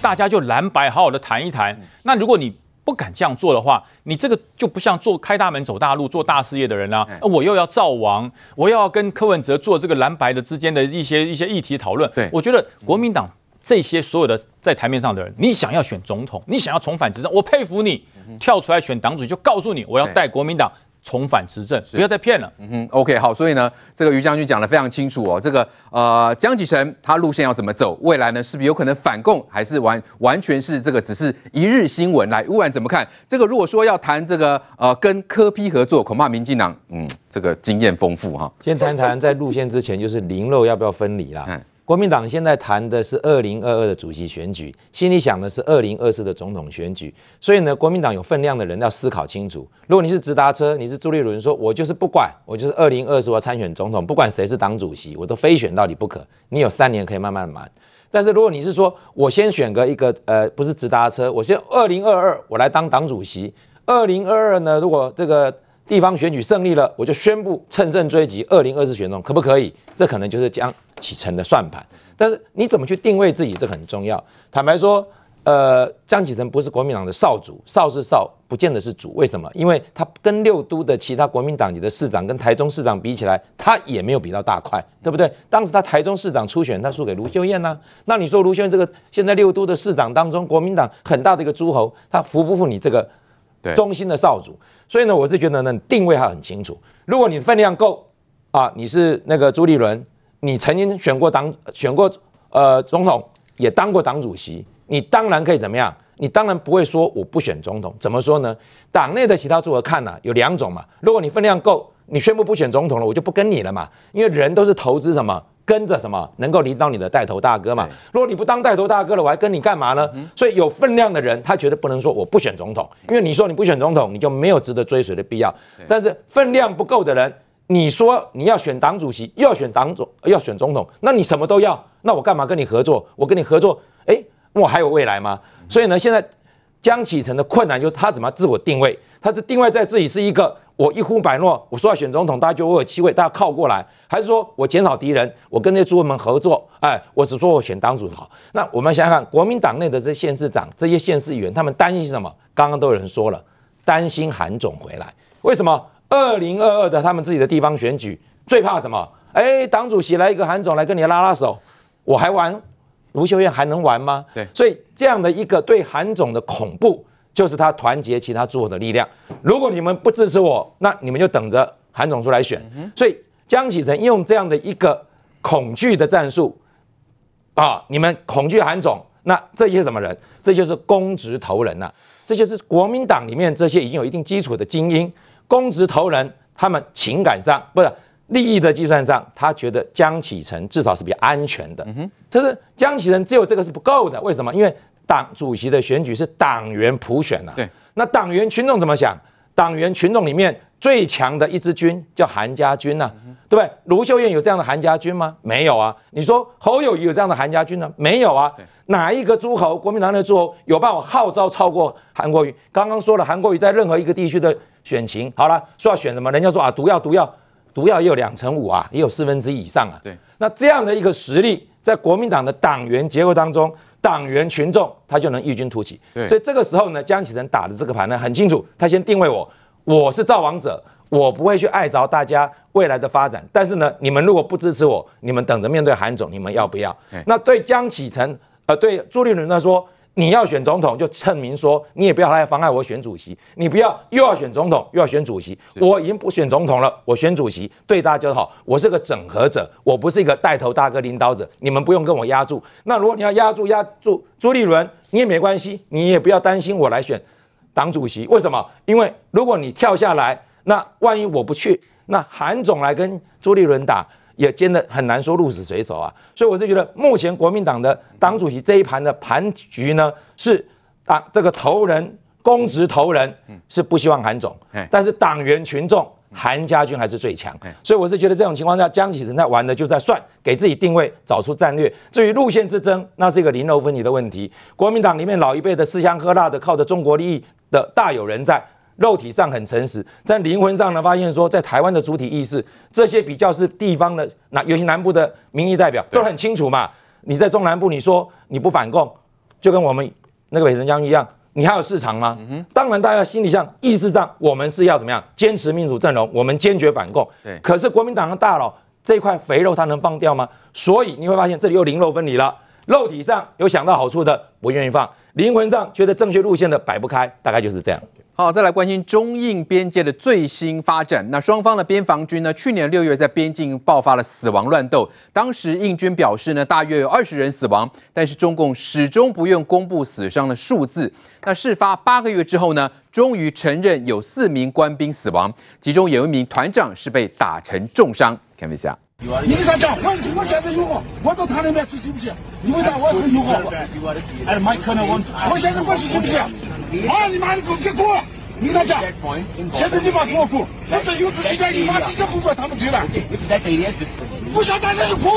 大家就蓝白好好的谈一谈。那如果你不敢这样做的话，你这个就不像做开大门走大路、做大事业的人啊。我又要造王，我又要跟柯文哲做这个蓝白的之间的一些一些议题讨论。对，我觉得国民党这些所有的在台面上的人，你想要选总统，你想要重返执政，我佩服你，跳出来选党主席，就告诉你我要带国民党。重返执政，不要再骗了。嗯哼，OK，好，所以呢，这个于将军讲的非常清楚哦。这个呃，江启臣他路线要怎么走？未来呢，是不是有可能反共，还是完完全是这个只是一日新闻？来，乌安怎么看？这个如果说要谈这个呃跟柯批合作，恐怕民进党嗯这个经验丰富哈。先谈谈在路线之前，就是零肉要不要分离啦？嗯国民党现在谈的是二零二二的主席选举，心里想的是二零二四的总统选举，所以呢，国民党有分量的人要思考清楚。如果你是直达车，你是朱立伦，说我就是不管，我就是二零二四我要参选总统，不管谁是党主席，我都非选到底不可。你有三年可以慢慢满。但是如果你是说我先选个一个呃，不是直达车，我先二零二二我来当党主席，二零二二呢，如果这个。地方选举胜利了，我就宣布乘胜追击，二零二四选中，可不可以？这可能就是江启臣的算盘。但是你怎么去定位自己，这很重要。坦白说，呃，江启臣不是国民党的少主，少是少，不见得是主。为什么？因为他跟六都的其他国民党籍的市长，跟台中市长比起来，他也没有比到大块，对不对？当时他台中市长初选，他输给卢秀燕呢、那你说卢秀燕这个现在六都的市长当中，国民党很大的一个诸侯，他服不服你这个中心的少主？所以呢，我是觉得呢，定位还很清楚。如果你分量够啊，你是那个朱立伦，你曾经选过党，选过呃总统，也当过党主席，你当然可以怎么样？你当然不会说我不选总统。怎么说呢？党内的其他组合看呢、有两种嘛。如果你分量够，你宣布不选总统了，我就不跟你了嘛。因为人都是投资什么？跟着什么能够领导你的带头大哥嘛？如果你不当带头大哥了，我还跟你干嘛呢？所以有分量的人，他绝对不能说我不选总统，因为你说你不选总统，你就没有值得追随的必要。但是分量不够的人，你说你要选党主席，又要选党总，要选总统，那你什么都要，那我干嘛跟你合作？我跟你合作，诶，我还有未来吗？所以呢，现在江启臣的困难就是他怎么自我定位？他是定位在自己是一个。我一呼百诺，我说要选总统，大家觉得我有机会，大家靠过来，还是说我减少敌人，我跟那些诸侯们合作？哎，我只说我选党主好。那我们想想看，国民党内的这些县市长、这些县市议员，他们担心什么？刚刚都有人说了，担心韩总回来。为什么？二零二二的他们自己的地方选举最怕什么？哎，党主席来一个韩总来跟你拉拉手，我还玩卢秀燕还能玩吗？对，所以这样的一个对韩总的恐怖。就是他团结其他诸侯的力量。如果你们不支持我，那你们就等着韩总出来选。所以江启臣用这样的一个恐惧的战术啊，你们恐惧韩总，那这些什么人？这就是公职头人呐、啊，这就是国民党里面这些已经有一定基础的精英，公职头人，他们情感上不是利益的计算上，他觉得江启臣至少是比较安全的。嗯，这是江启臣只有这个是不够的。为什么？因为党主席的选举是党员普选呐、啊，对，那党员群众怎么想？党员群众里面最强的一支军叫韩家军呐、啊，对不对？卢秀燕有这样的韩家军吗？没有啊。你说侯友谊有这样的韩家军呢？没有啊。哪一个诸侯？国民党的诸侯有办法号召超过韩国瑜？刚刚说了，韩国瑜在任何一个地区的选情，好了，说要选什么？人家说啊，毒药，毒药，毒药也有两成五啊，也有四分之一以上啊。对，那这样的一个实力，在国民党的党员结构当中。党员群众他就能异军突起，所以这个时候呢，江启臣打的这个盘呢很清楚，他先定位我，我是造王者，我不会去碍着大家未来的发展，但是呢，你们如果不支持我，你们等着面对韩总，你们要不要？那对江启臣，呃，对朱立伦来说。你要选总统，就证明说你也不要来妨碍我选主席。你不要又要选总统又要选主席，我已经不选总统了，我选主席对大家就好。我是个整合者，我不是一个带头大哥领导者。你们不用跟我压住。那如果你要压住压住朱立伦，你也没关系，你也不要担心我来选党主席。为什么？因为如果你跳下来，那万一我不去，那韩总来跟朱立伦打。也真的很难说鹿死谁手啊，所以我是觉得目前国民党的党主席这一盘的盘局呢，是啊，这个头人公职头人是不希望韩总，但是党员群众韩家军还是最强，所以我是觉得这种情况下，江启臣在玩的就在算给自己定位，找出战略。至于路线之争，那是一个零头分离的问题。国民党里面老一辈的吃香喝辣的，靠着中国利益的大有人在。肉体上很诚实，在灵魂上呢，发现说，在台湾的主体意识，这些比较是地方的，那尤其南部的民意代表都很清楚嘛。你在中南部，你说你不反共，就跟我们那个北辰江一样，你还有市场吗？嗯、当然，大家心理上、意识上，我们是要怎么样坚持民主阵容，我们坚决反共。对，可是国民党的大佬这块肥肉他能放掉吗？所以你会发现这里又零肉分离了，肉体上有想到好处的不愿意放，灵魂上觉得正确路线的摆不开，大概就是这样。好，再来关心中印边界的最新发展。那双方的边防军呢，去年六月在边境爆发了死亡乱斗，当时印军表示呢，大约有二十人死亡，但是中共始终不愿公布死伤的数字。那事发八个月之后呢，终于承认有四名官兵死亡，其中有一名团长是被打成重伤。看一下。你跟他讲，我我现在有我，我到他那边去行不行？你回答我很友好不？哎，麦克呢？我我现在过去行不行？啊，你妈的给我给滚！你跟他讲，现在你妈给我滚！否则有事情来，你妈直接呼过他们去了。不想打那就滚！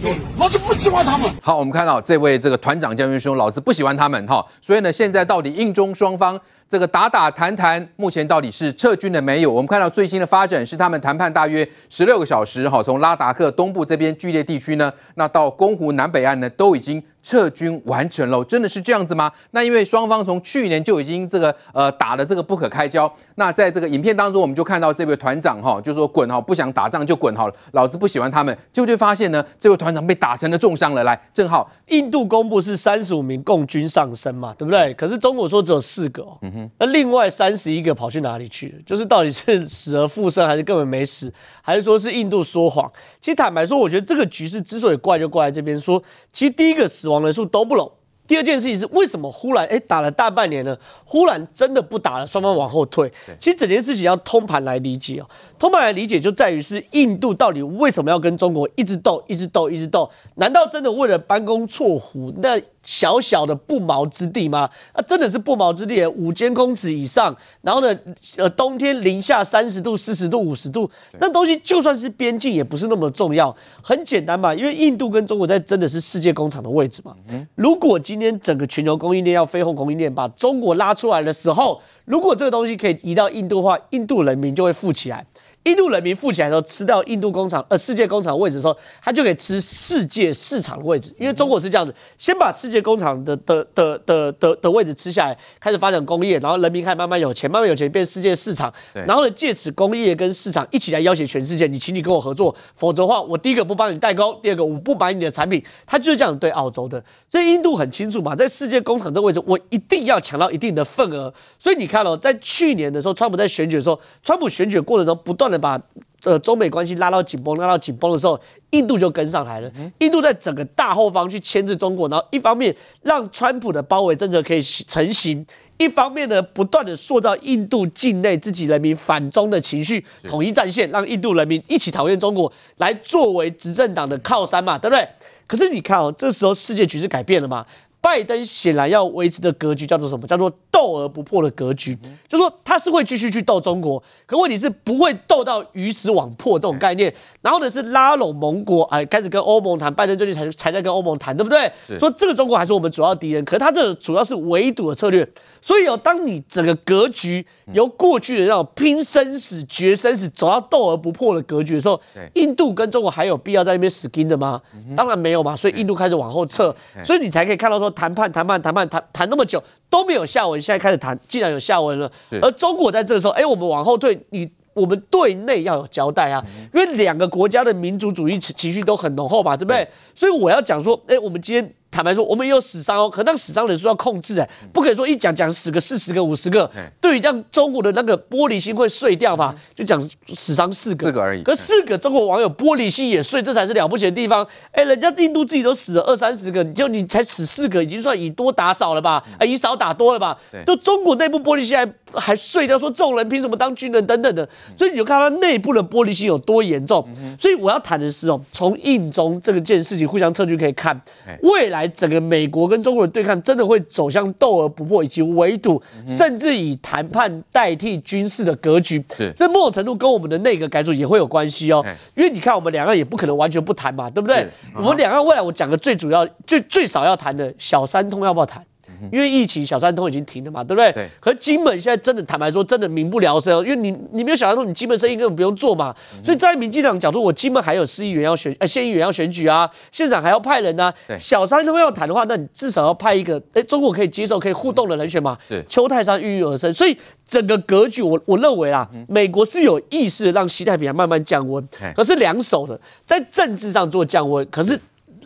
滚！老子不喜欢他们。好，我们看到这位这个团长将军兄，老子不喜欢他们哈。所以呢，现在到底印中双方？这个打打谈谈，目前到底是撤军了没有？我们看到最新的发展是，他们谈判大约十六个小时，哈，从拉达克东部这边剧烈地区呢，那到公湖南北岸呢，都已经。撤军完成了，真的是这样子吗？那因为双方从去年就已经这个呃打的这个不可开交。那在这个影片当中，我们就看到这位团长哈，就说滚哈，不想打仗就滚好了，老子不喜欢他们。就会发现呢，这位团长被打成了重伤了。来，正好印度公布是三十五名共军丧生嘛，对不对？可是中国说只有四个哦，哼，那另外三十一个跑去哪里去了？就是到底是死而复生，还是根本没死，还是说是印度说谎？其实坦白说，我觉得这个局势之所以怪，就怪在这边说，其实第一个死亡。人数都不拢。第二件事情是为什么忽然哎打了大半年了，忽然真的不打了，双方往后退。其实整件事情要通盘来理解哦，通盘来理解就在于是印度到底为什么要跟中国一直斗，一直斗，一直斗？难道真的为了班公错虎？那小小的不毛之地吗？啊，真的是不毛之地，五千公尺以上，然后呢，呃，冬天零下三十度、四十度、五十度，那东西就算是边境也不是那么重要。很简单嘛，因为印度跟中国在真的是世界工厂的位置嘛。如果今今天整个全球供应链要飞鸿供应链把中国拉出来的时候，如果这个东西可以移到印度的话，印度人民就会富起来。印度人民富起来的时候，吃到印度工厂呃世界工厂的位置的时候，他就可以吃世界市场的位置。因为中国是这样子，先把世界工厂的的的的的的位置吃下来，开始发展工业，然后人民开始慢慢有钱，慢慢有钱变世界市场。然后呢，借此工业跟市场一起来要挟全世界，你请你跟我合作，否则的话，我第一个不帮你代工，第二个我不买你的产品。他就是这样对澳洲的。所以印度很清楚嘛，在世界工厂这个位置，我一定要抢到一定的份额。所以你看哦，在去年的时候，川普在选举的时候，川普选举过程中不断把呃中美关系拉到紧绷，拉到紧绷的时候，印度就跟上来了。印度在整个大后方去牵制中国，然后一方面让川普的包围政策可以成型，一方面呢不断的塑造印度境内自己人民反中的情绪，统一战线，让印度人民一起讨厌中国，来作为执政党的靠山嘛，对不对？可是你看哦，这时候世界局势改变了嘛。拜登显然要维持的格局叫做什么？叫做斗而不破的格局，就说他是会继续去斗中国，可问题是不会斗到鱼死网破这种概念。然后呢是拉拢盟国，哎，开始跟欧盟谈。拜登最近才才在跟欧盟谈，对不对？说这个中国还是我们主要敌人，可是他这主要是围堵的策略。所以哦，当你整个格局由过去的那种拼生死、决生死走到斗而不破的格局的时候，印度跟中国还有必要在那边死盯的吗？当然没有嘛。所以印度开始往后撤，所以你才可以看到说。谈判谈判谈判谈谈那么久都没有下文，现在开始谈，既然有下文了。而中国在这个时候，哎，我们往后退，你我们对内要有交代啊，因为两个国家的民族主义情绪都很浓厚嘛，对不对？所以我要讲说，哎，我们今天。坦白说，我们也有死伤哦，可那个死伤人数要控制哎，不可以说一讲讲死个四十个五十个，对于这样中国的那个玻璃心会碎掉嘛？就讲死伤四个，四个而已。可四个中国网友玻璃心也碎，这才是了不起的地方。哎，人家印度自己都死了二三十个，就你才死四个，已经算以多打少了吧？哎，以少打多了吧？就中国内部玻璃心还还碎掉，说这种人凭什么当军人等等的，所以你就看他内部的玻璃心有多严重。所以我要谈的是哦，从印中这个件事情互相撤军可以看未来。整个美国跟中国的对抗真的会走向斗而不破，以及围堵，甚至以谈判代替军事的格局。这某种程度跟我们的内阁改组也会有关系哦。因为你看，我们两岸也不可能完全不谈嘛，对不对？我们两岸未来我讲的最主要、最最少要谈的小三通要不要谈？因为疫情小三通已经停了嘛，对不对？对。可是金门现在真的坦白说，真的民不聊生，因为你你没有小三通，你金门生意根本不用做嘛。所以在民进党角度，我金门还有市议员要选，呃，县议员要选举啊，县长还要派人啊。对。小三通要谈的话，那你至少要派一个，哎，中国可以接受、可以互动的人选嘛。对。邱泰山郁郁而生，所以整个格局，我我认为啊，美国是有意识让西太平洋慢慢降温，可是两手的，在政治上做降温，可是。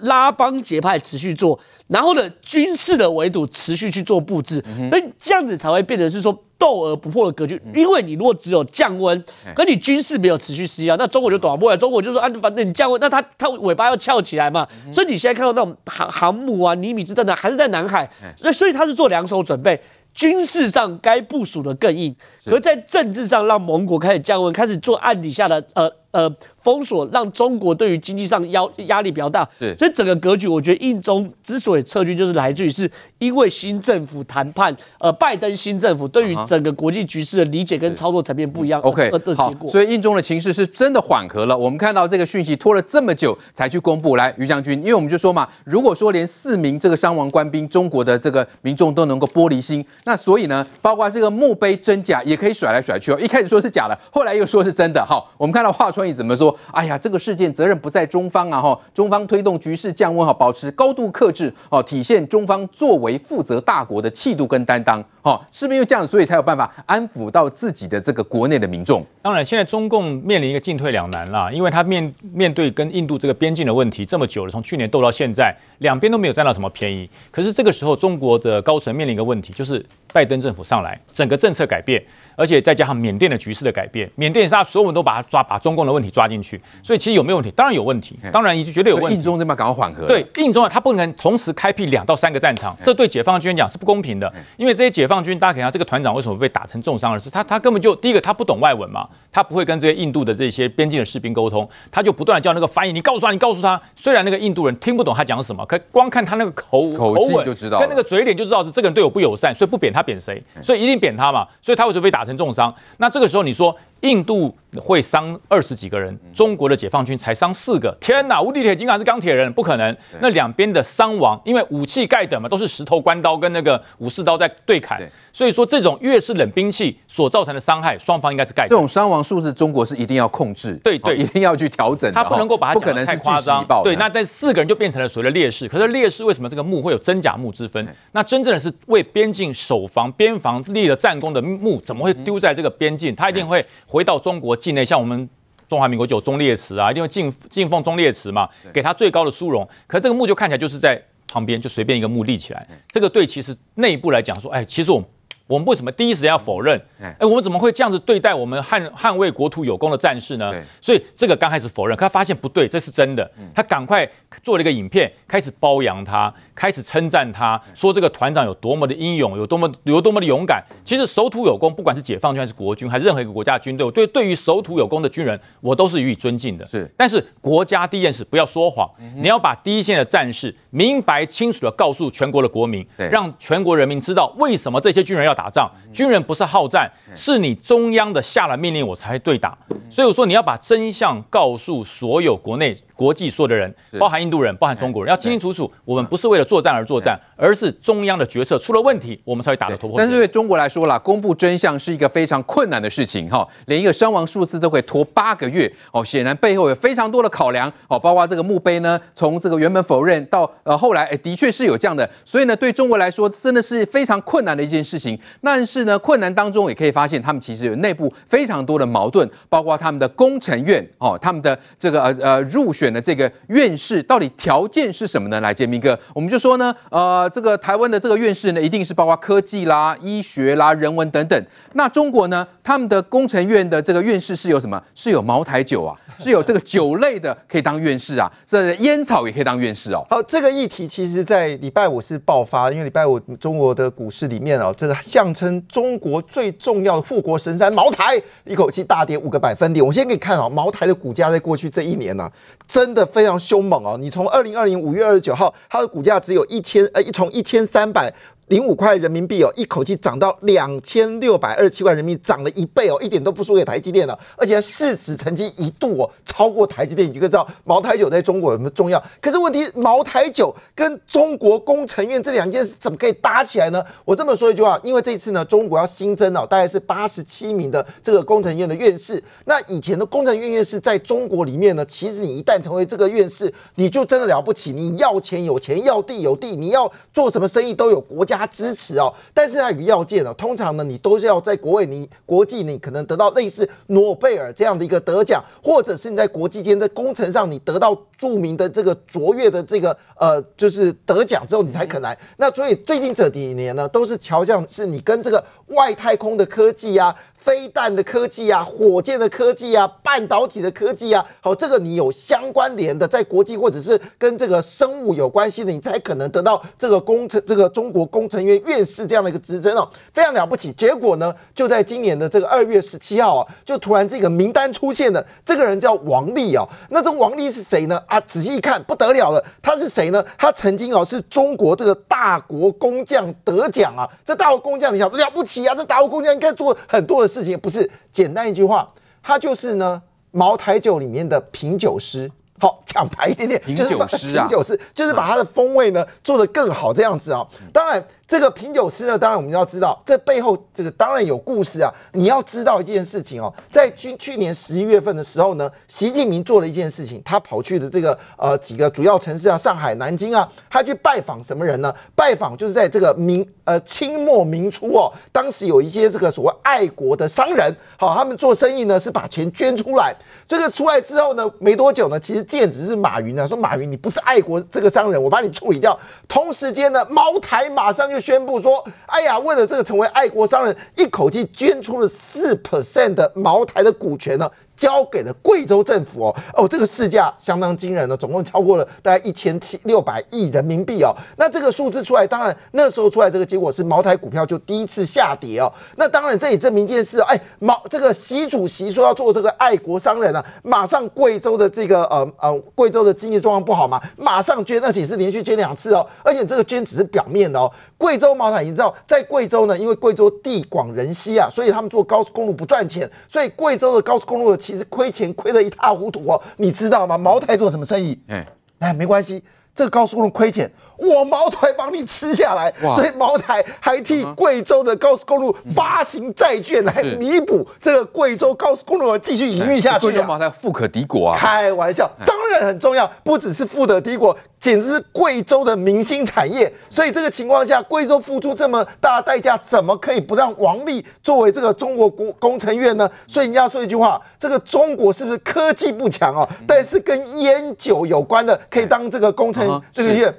拉帮结派持续做，然后呢，军事的围堵持续去做布置，所以这样子才会变成是说斗而不破的格局。因为你如果只有降温，可你军事没有持续施压，那中国就躲不过来。中国就说啊，反正你降温，那它它尾巴要翘起来嘛。所以你现在看到那种航航母啊、尼米兹等等，还是在南海，所以所以它是做两手准备。军事上该部署的更硬，而在政治上让盟国开始降温，开始做暗底下的呃呃封锁，让中国对于经济上压压力比较大。所以整个格局，我觉得印中之所以撤军，就是来自于是因为新政府谈判，呃，拜登新政府对于整个国际局势的理解跟操作层面不一样。OK，的结果。所以印中的情势是真的缓和了。我们看到这个讯息拖了这么久才去公布，来于将军，因为我们就说嘛，如果说连四名这个伤亡官兵，中国的这个民众都能够玻璃心。那所以呢，包括这个墓碑真假也可以甩来甩去哦。一开始说是假的，后来又说是真的。好，我们看到华春莹怎么说？哎呀，这个事件责任不在中方啊！哈，中方推动局势降温，哈，保持高度克制，哦，体现中方作为负责大国的气度跟担当。哦，是不是因为这样，所以才有办法安抚到自己的这个国内的民众？当然，现在中共面临一个进退两难啦，因为他面面对跟印度这个边境的问题这么久了，从去年斗到现在，两边都没有占到什么便宜。可是这个时候，中国的高层面临一个问题，就是。拜登政府上来，整个政策改变，而且再加上缅甸的局势的改变，缅甸是他所有人都把他抓，把中共的问题抓进去，所以其实有没有问题？当然有问题，当然已经绝对有问题。印中这边赶快缓和。对，印中啊，他不能同时开辟两到三个战场，这对解放军讲是不公平的。因为这些解放军，大家可以看这个团长为什么被打成重伤而是他，他根本就第一个他不懂外文嘛，他不会跟这些印度的这些边境的士兵沟通，他就不断的叫那个翻译，你告诉他，你告诉他。虽然那个印度人听不懂他讲什么，可光看他那个口口气就知道，跟那个嘴脸就知道是这个人对我不友善，所以不贬他贬谁，所以。一定贬他嘛，所以他为什么被打成重伤？那这个时候你说印度会伤二十几个人，中国的解放军才伤四个，天哪！无敌铁金刚是钢铁人，不可能。那两边的伤亡，因为武器盖等嘛，都是石头关刀跟那个武士刀在对砍，所以说这种越是冷兵器所造成的伤害，双方应该是盖。这种伤亡数字，中国是一定要控制，对对，一定要去调整，他不能够把它讲得太夸张。对，那这四个人就变成了所谓的烈士。可是烈士为什么这个墓会有真假墓之分？那真正的是为边境守防、边防立了战功的。墓怎么会丢在这个边境？他一定会回到中国境内，像我们中华民国就有忠烈祠啊，一定会敬敬奉忠烈祠嘛，给他最高的殊荣。可是这个墓就看起来就是在旁边，就随便一个墓立起来。这个对其实内部来讲说，哎，其实我们。我们为什么第一时间要否认？哎，我们怎么会这样子对待我们捍捍卫国土有功的战士呢？所以这个刚开始否认，可他发现不对，这是真的。他赶快做了一个影片，开始褒扬他，开始称赞他，说这个团长有多么的英勇，有多么有多么的勇敢。其实守土有功，不管是解放军还是国军，还是任何一个国家的军队，我对对于守土有功的军人，我都是予以尊敬的。是，但是国家第一件事不要说谎，你要把第一线的战士明白清楚地告诉全国的国民，让全国人民知道为什么这些军人要。打仗，军人不是好战，是你中央的下了命令，我才会对打。所以我说，你要把真相告诉所有国内。国际说的人，包含印度人，包含中国人，要清清楚楚，我们不是为了作战而作战，而是中央的决策出了问题，我们才会打得头破。但是对中国来说啦，公布真相是一个非常困难的事情哈，连一个伤亡数字都可以拖八个月哦，显然背后有非常多的考量哦，包括这个墓碑呢，从这个原本否认到呃后来，哎，的确是有这样的，所以呢，对中国来说真的是非常困难的一件事情。但是呢，困难当中也可以发现，他们其实有内部非常多的矛盾，包括他们的工程院哦，他们的这个呃呃入选。选的这个院士到底条件是什么呢？来，洁民哥，我们就说呢，呃，这个台湾的这个院士呢，一定是包括科技啦、医学啦、人文等等。那中国呢，他们的工程院的这个院士是有什么？是有茅台酒啊，是有这个酒类的可以当院士啊，这烟草也可以当院士哦。好，这个议题其实在礼拜五是爆发，因为礼拜五中国的股市里面哦，这个象征中国最重要的护国神山茅台，一口气大跌五个百分点。我先给你看啊，茅台的股价在过去这一年呢、真的非常凶猛哦！你从二零二零五月二十九号，它的股价只有一千呃，从一千三百零五块人民币哦，一口气涨到两千六百二十七块人民币，涨了一倍哦，一点都不输给台积电了，而且市值曾经一度哦超过台积电，你就可以知道茅台酒在中国有什么重要。可是问题，茅台酒跟中国工程院这两件事怎么可以搭起来呢？我这么说一句话，因为这一次呢，中国要新增哦，大概是八十七名的这个工程院的院士。那以前的工程院院士在中国里面呢，其实你一旦成为这个院士，你就真的了不起，你要钱有钱，要地有地，你要做什么生意都有国家。他支持哦，但是它有个要件哦，通常呢，你都是要在国外，你国际你可能得到类似诺贝尔这样的一个得奖，或者是你在国际间的工程上你得到著名的这个卓越的这个呃，就是得奖之后你才肯来。那所以最近这几年呢，都是朝向是你跟这个外太空的科技啊。飞弹的科技啊，火箭的科技啊，半导体的科技啊，好，这个你有相关联的，在国际或者是跟这个生物有关系的，你才可能得到这个工程，这个中国工程院院士这样的一个职称哦，非常了不起。结果呢，就在今年的这个二月十七号啊，就突然这个名单出现了，这个人叫王力啊。那这王力是谁呢？啊，仔细一看不得了了，他是谁呢？他曾经哦是中国这个大国工匠得奖啊，这大国工匠你想了不起啊，这大国工匠应该做很多的。事情不是简单一句话，他就是呢，茅台酒里面的品酒师。好，讲白一点点，品酒师啊，品酒师就是把它的风味呢做得更好这样子啊。当然。这个品酒师呢，当然我们要知道，这背后这个当然有故事啊。你要知道一件事情哦，在去去年十一月份的时候呢，习近平做了一件事情，他跑去的这个呃几个主要城市啊，上海、南京啊，他去拜访什么人呢？拜访就是在这个明呃清末明初哦，当时有一些这个所谓爱国的商人，好，他们做生意呢是把钱捐出来。这个出来之后呢，没多久呢，其实剑指是马云呢，说马云你不是爱国这个商人，我把你处理掉。同时间呢，茅台马上就。宣布说：“哎呀，为了这个成为爱国商人，一口气捐出了四 percent 的茅台的股权呢。”交给了贵州政府哦哦，这个市价相当惊人了，总共超过了大概一千七六百亿人民币哦。那这个数字出来，当然那时候出来这个结果是茅台股票就第一次下跌哦。那当然这也证明一件事，哎，毛这个习主席说要做这个爱国商人啊，马上贵州的这个呃呃贵州的经济状况不好嘛，马上捐，而且是连续捐两次哦。而且这个捐只是表面的哦。贵州茅台，你知道在贵州呢，因为贵州地广人稀啊，所以他们做高速公路不赚钱，所以贵州的高速公路的。其实亏钱亏得一塌糊涂哦，你知道吗？茅台做什么生意？哎，哎，没关系，这个高速公路亏钱。我茅台帮你吃下来，所以茅台还替贵州的高速公路发行债券来弥补这个贵州高速公路继续营运下去。贵州茅台富可敌国啊！开玩笑，当然很重要，不只是富得敌国，简直是贵州的明星产业。所以这个情况下，贵州付出这么大的代价，怎么可以不让王力作为这个中国工工程院呢？所以人家说一句话，这个中国是不是科技不强啊？但是跟烟酒有关的，可以当这个工程这个院。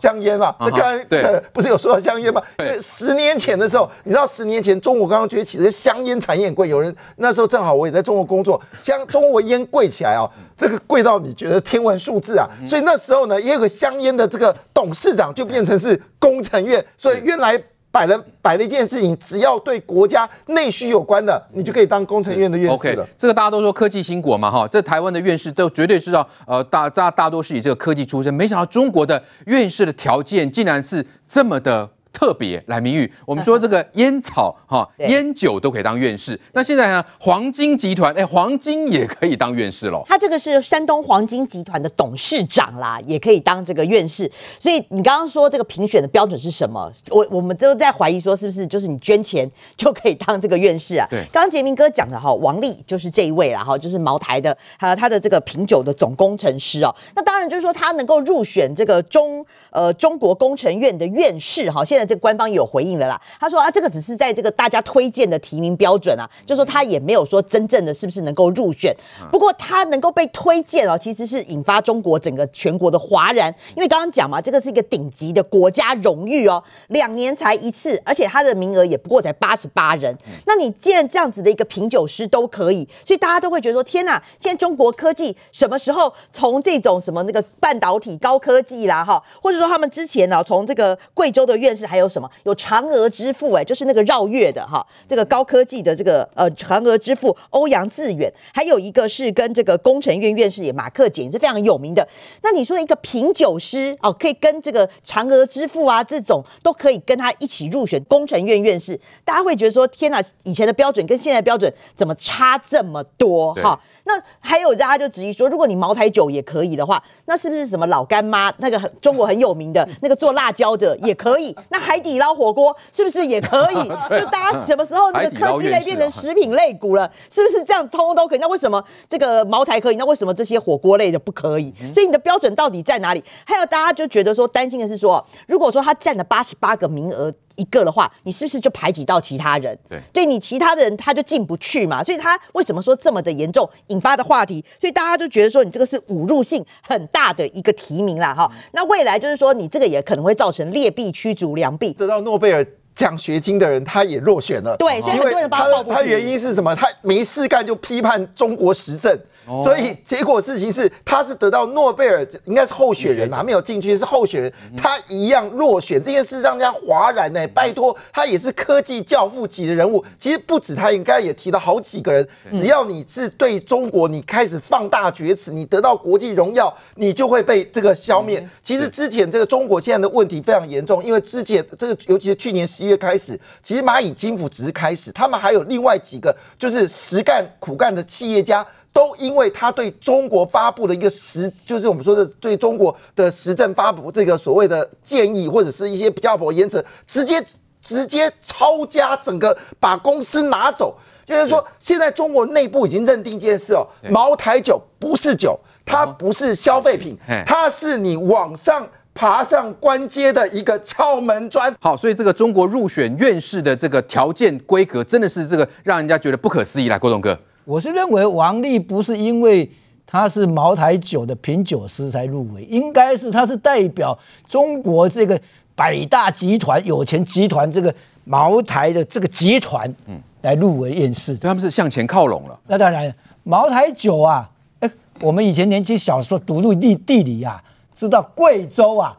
香烟嘛，这刚才，不是有说到香烟吗？对，十年前的时候，你知道十年前中国刚刚崛起，这个香烟产业很贵。有人那时候正好我也在中国工作，香中国烟贵起来哦，这个贵到你觉得天文数字啊。所以那时候呢，也有个香烟的这个董事长就变成是工程院，所以原来。摆了摆了一件事情，只要对国家内需有关的，你就可以当工程院的院士了。OK，这个大家都说科技兴国嘛，哈，这台湾的院士都绝对知道，呃，大大大多是以这个科技出身，没想到中国的院士的条件竟然是这么的。特别来，名誉，我们说这个烟草哈，烟酒都可以当院士。那现在呢，黄金集团，哎，黄金也可以当院士喽。他这个是山东黄金集团的董事长啦，也可以当这个院士。所以你刚刚说这个评选的标准是什么？我我们都在怀疑说，是不是就是你捐钱就可以当这个院士啊？对。刚刚杰明哥讲的哈，王力就是这一位啦，哈，就是茅台的，还有他的这个品酒的总工程师哦。那当然就是说他能够入选这个中呃中国工程院的院士哈，现在。这官方有回应了啦，他说啊，这个只是在这个大家推荐的提名标准啊，就说他也没有说真正的是不是能够入选。不过他能够被推荐哦，其实是引发中国整个全国的哗然，因为刚刚讲嘛，这个是一个顶级的国家荣誉哦，两年才一次，而且他的名额也不过才八十八人。那你既然这样子的一个品酒师都可以，所以大家都会觉得说，天哪，现在中国科技什么时候从这种什么那个半导体高科技啦哈，或者说他们之前呢从这个贵州的院士还。还有什么？有嫦娥之父，哎，就是那个绕月的哈，这个高科技的这个呃嫦娥之父欧阳自远，还有一个是跟这个工程院院士也马克简也是非常有名的。那你说一个品酒师哦，可以跟这个嫦娥之父啊这种都可以跟他一起入选工程院院士，大家会觉得说天哪，以前的标准跟现在的标准怎么差这么多哈？那还有大家就质疑说，如果你茅台酒也可以的话，那是不是什么老干妈那个很中国很有名的那个做辣椒的也可以？那海底捞火锅是不是也可以？就大家什么时候那个科技类变成食品类股了？是不是这样通通都可以？那为什么这个茅台可以？那为什么这些火锅类的不可以？所以你的标准到底在哪里？还有大家就觉得说担心的是说，如果说他占了八十八个名额一个的话，你是不是就排挤到其他人？对，对你其他的人他就进不去嘛。所以他为什么说这么的严重？引发的话题，所以大家就觉得说你这个是侮辱性很大的一个提名啦，哈。那未来就是说你这个也可能会造成劣币驱逐良币，得到诺贝尔奖学金的人他也落选了。对，所以很多人帮他。他原因是什么？他没事干就批判中国时政。所以结果事情是，他是得到诺贝尔，应该是候选人啊，没有进去是候选人，他一样落选，这件事让人家哗然呢。拜托，他也是科技教父级的人物，其实不止他，应该也提到好几个人。只要你是对中国，你开始放大厥词，你得到国际荣耀，你就会被这个消灭。其实之前这个中国现在的问题非常严重，因为之前这个尤其是去年十一月开始，其实蚂蚁金服只是开始，他们还有另外几个就是实干苦干的企业家。都因为他对中国发布的一个实，就是我们说的对中国的时政发布这个所谓的建议，或者是一些比较不严则，直接直接抄家，整个把公司拿走。就是说，现在中国内部已经认定一件事哦，茅台酒不是酒，它不是消费品，它是你往上爬上官阶的一个敲门砖。好，所以这个中国入选院士的这个条件规格，真的是这个让人家觉得不可思议。啦，郭董哥。我是认为王力不是因为他是茅台酒的品酒师才入围，应该是他是代表中国这个百大集团、有钱集团这个茅台的这个集团，嗯，来入围院士。他们是向前靠拢了。那当然，茅台酒啊，哎，我们以前年轻小时候读入地地理啊，知道贵州啊，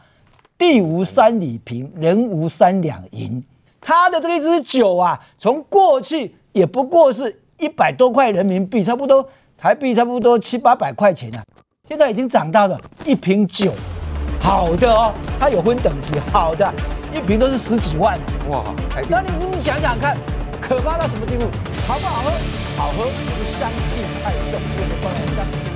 地无三里平，人无三两银，他的这一支酒啊，从过去也不过是。一百多块人民币，差不多台币差不多七八百块钱啊，现在已经涨到了一瓶酒，好的哦，它有分等级，好的一瓶都是十几万哇！那你你想想看，可怕到什么地步？好不好喝？好喝，我们香气太重。